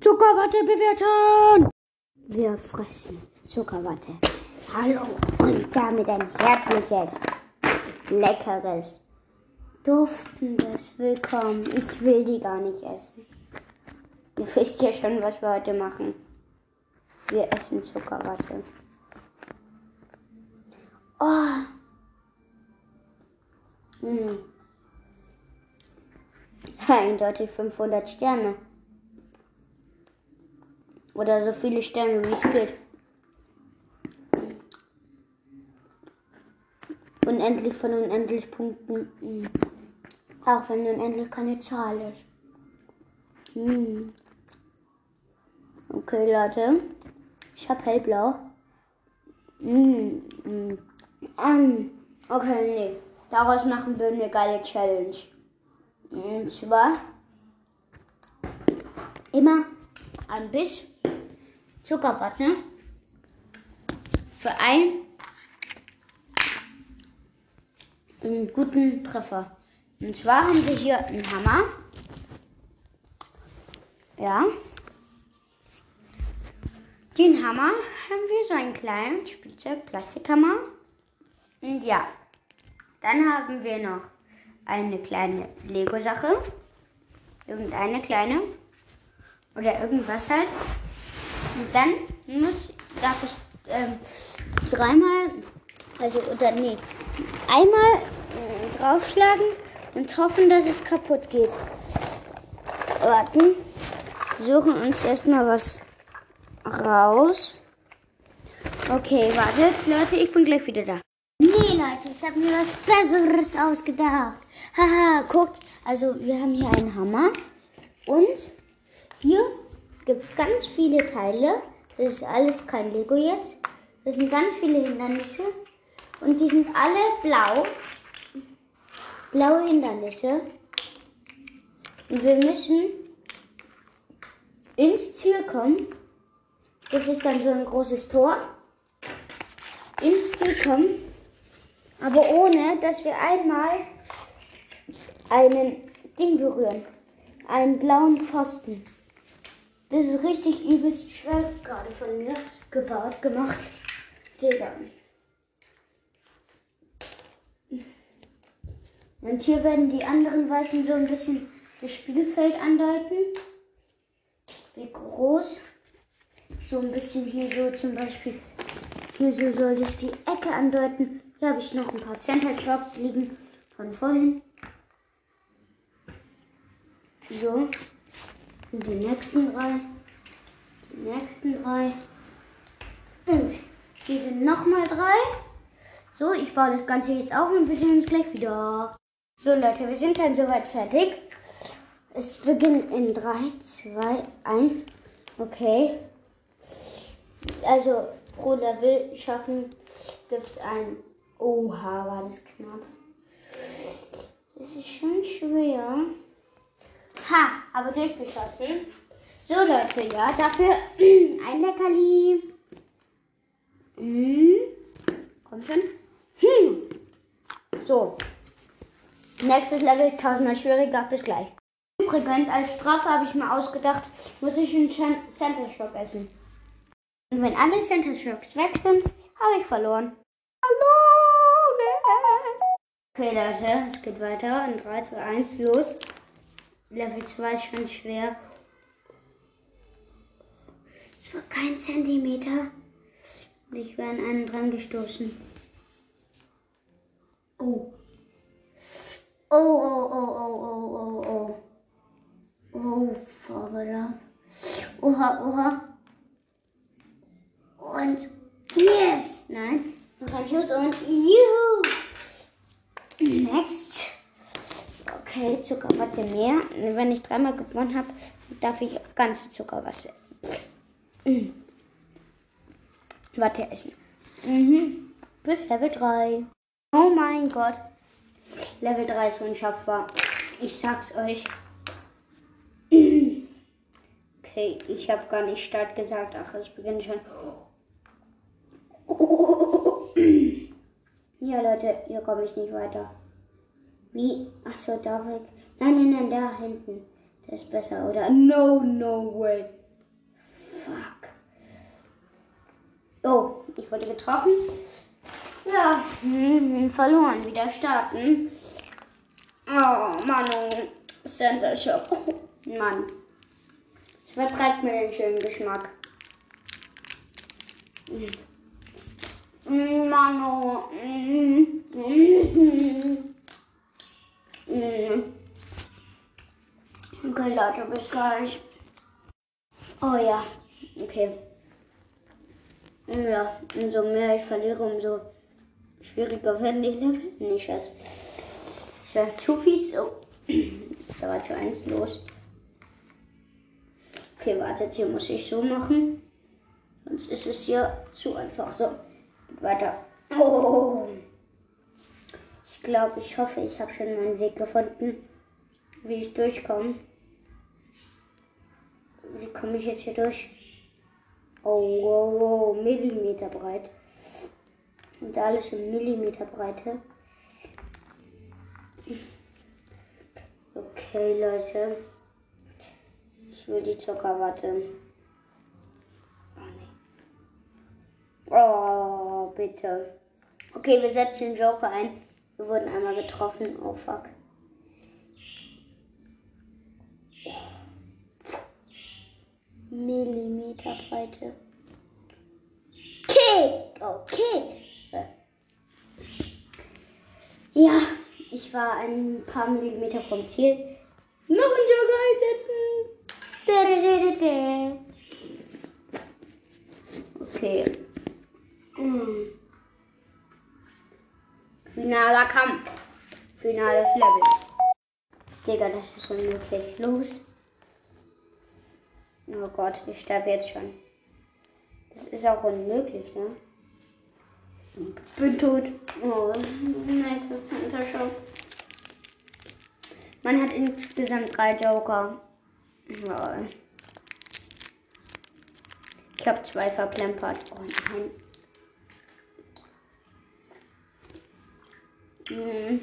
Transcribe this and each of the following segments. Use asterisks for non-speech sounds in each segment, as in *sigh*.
Zuckerwatte bewerten! Wir fressen Zuckerwatte. Hallo und damit ein herzliches, leckeres, duftendes Willkommen. Ich will die gar nicht essen. Ihr wisst ja schon, was wir heute machen. Wir essen Zuckerwatte. Oh. Hm. Eindeutig 500 Sterne. Oder so viele Sterne, wie es geht. Unendlich von unendlich Punkten. Hm. Auch wenn unendlich keine Zahl ist. Hm. Okay, Leute. Ich habe hellblau. Mm. Um, okay, nee. Daraus machen wir eine geile Challenge. Und zwar immer ein Biss Zuckerwatte für einen, einen guten Treffer. Und zwar haben wir hier einen Hammer. Ja. Den Hammer haben wir so einen kleinen Spielzeug-Plastikhammer. Und ja, dann haben wir noch eine kleine Lego-Sache. Irgendeine kleine. Oder irgendwas halt. Und dann muss, darf ich ähm, dreimal, also, oder nee, einmal äh, draufschlagen und hoffen, dass es kaputt geht. Warten. Suchen uns erstmal was raus. Okay, wartet, Leute, ich bin gleich wieder da. Nee, Leute, ich habe mir was Besseres ausgedacht. Haha, guckt, also wir haben hier einen Hammer und hier gibt es ganz viele Teile. Das ist alles kein Lego jetzt. Das sind ganz viele Hindernisse und die sind alle blau. Blaue Hindernisse. Und wir müssen ins Ziel kommen. Das ist dann so ein großes Tor. Ins Ziel kommen. Aber ohne, dass wir einmal einen Ding berühren. Einen blauen Pfosten. Das ist richtig übelst schwer gerade von mir gebaut, gemacht. Digga. Und hier werden die anderen Weißen so ein bisschen das Spielfeld andeuten. Wie groß. So ein bisschen hier so zum Beispiel. Hier so soll das die Ecke andeuten. Hier habe ich noch ein paar Center Shops liegen von vorhin. So. Und die nächsten drei. Die nächsten drei. Und hier sind nochmal drei. So, ich baue das Ganze jetzt auf und wir sehen uns gleich wieder. So Leute, wir sind dann soweit fertig. Es beginnt in 3, 2, 1. Okay. Also pro Level schaffen gibt es ein. Oha, war das knapp. Das ist schon schwer. Ha, aber durchgeschossen. So Leute, ja, dafür *clears throat* ein Leckerli. Hm. Komm schon. Hm. So. Nächstes Level tausendmal schwieriger. Bis gleich. Übrigens, als Strafe habe ich mir ausgedacht, muss ich einen Center Shock essen. Und wenn alle Center Shocks weg sind, habe ich verloren. Hallo! Okay, Leute, es geht weiter. In 3, 2, 1, los. Level 2 ist schon schwer. Es war kein Zentimeter. Und ich wäre an einen dran gestoßen. Oh. Oh, oh, oh, oh, oh, oh, oh. Oh, Vorbelag. Oha, oha. Und yes! Nein, noch ein Schuss und juhu! Next. Okay, Zuckerwatte mehr. Wenn ich dreimal gewonnen habe, darf ich ganze Zuckerwatte. *clears throat* Mhm. Essen. Mhm. Bis Level 3. Oh mein Gott. Level 3 ist unschaffbar. Ich sag's euch. *clears throat* Okay, ich habe gar nicht Start gesagt. Ach, es beginnt schon. *clears throat* Ja, Leute, hier komme ich nicht weiter. Wie? Ach da weg. Nein, nein, nein, da hinten. Der ist besser, oder? No, no way. fuck. Oh, ich wurde getroffen. Ja, hm, verloren. Wieder starten. Oh, Mann, Center Shop. *laughs* Mann. Es vertreibt mir den schönen Geschmack. Mm, Mano. Mm, mm. Okay, Leute, bis gleich. Oh ja, okay. Ja, umso mehr ich verliere, umso schwieriger werden die Level. Nicht Schatz. Das wäre zu fies. Oh. Da war zu eins los. Okay, wartet, hier muss ich so machen. Sonst ist es hier zu einfach. So, weiter. Oh. Ich glaube, ich hoffe, ich habe schon meinen Weg gefunden, wie ich durchkomme. Wie komme ich jetzt hier durch? Oh, oh, oh, Millimeter breit. Und alles in Millimeter Breite. Okay, Leute. Ich will die Zuckerwatte. Oh, nee. oh, bitte. Okay, wir setzen den Joker ein. Wir wurden einmal getroffen. Oh, fuck. Millimeter Breite. Kick! Okay. Äh. Ja, ich war ein paar Millimeter vom Ziel. Noch einen Joker einsetzen. Okay. Hm. Finaler Kampf. Finales Level. Digga, das ist unmöglich. Los. Oh Gott, ich sterbe jetzt schon. Das ist auch unmöglich, ne? Bin tot. Oh, nächstes Center. Man hat insgesamt drei Joker. Ja. Ich habe zwei verplempert. Oh nein. Hm.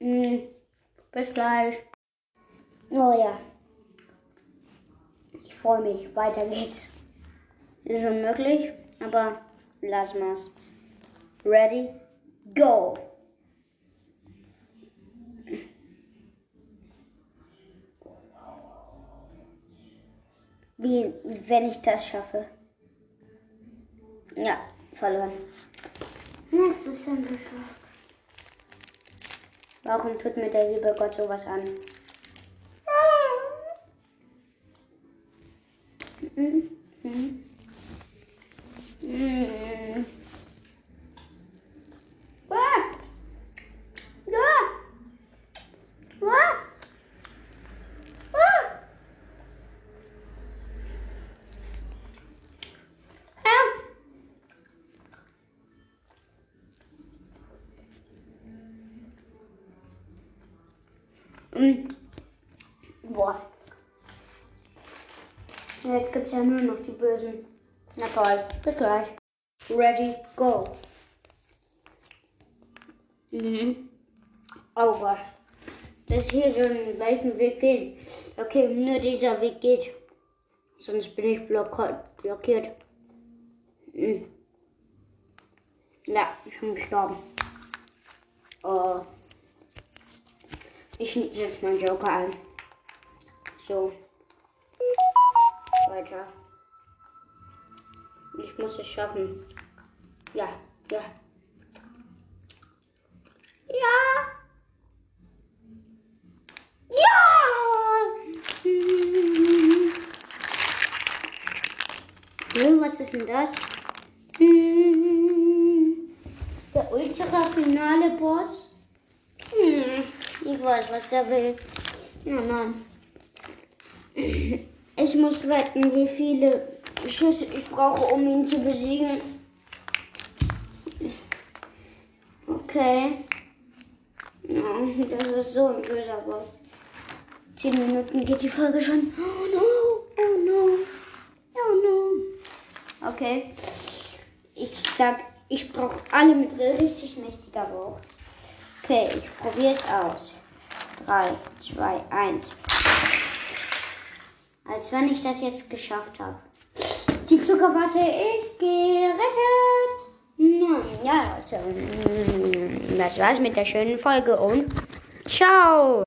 Mm, bis gleich. Oh ja. Ich freue mich. Weiter geht's. Ist unmöglich, aber lass mal's. Ready? Go! Wie, wenn ich das schaffe. Ja, verloren. Nächstes Center Warum tut mir der liebe Gott sowas an? Mhm. Mhm. Mm. Boah. Ja, jetzt gibt es ja nur noch die Bösen. Na toll, bis gleich. Ready, go. Mhm. Oh Gott. Das hier schon welchen Weg geht. Okay, nur dieser Weg geht. Sonst bin ich blockiert. Mhm. Ja, ich bin gestorben. Oh. Ich setze meinen Joker ein. So. Weiter. Ich muss es schaffen. Ja, ja. Ja! Ja! Hm, was ist denn das? Hm, der ultra-finale Boss? Ich weiß, was der will. Ja, nein. Ich muss wetten, wie viele Schüsse ich brauche, um ihn zu besiegen. Okay. Ja, das ist so ein böser Boss. 10 Minuten geht die Folge schon. Oh no, oh no, oh no. Okay. Ich sag, ich brauche alle mit richtig mächtiger Wucht. Okay, ich probiere es aus. 3, 2, 1. Als wenn ich das jetzt geschafft habe. Die Zuckerwatte ist gerettet. Ja, also, das war's mit der schönen Folge und ciao.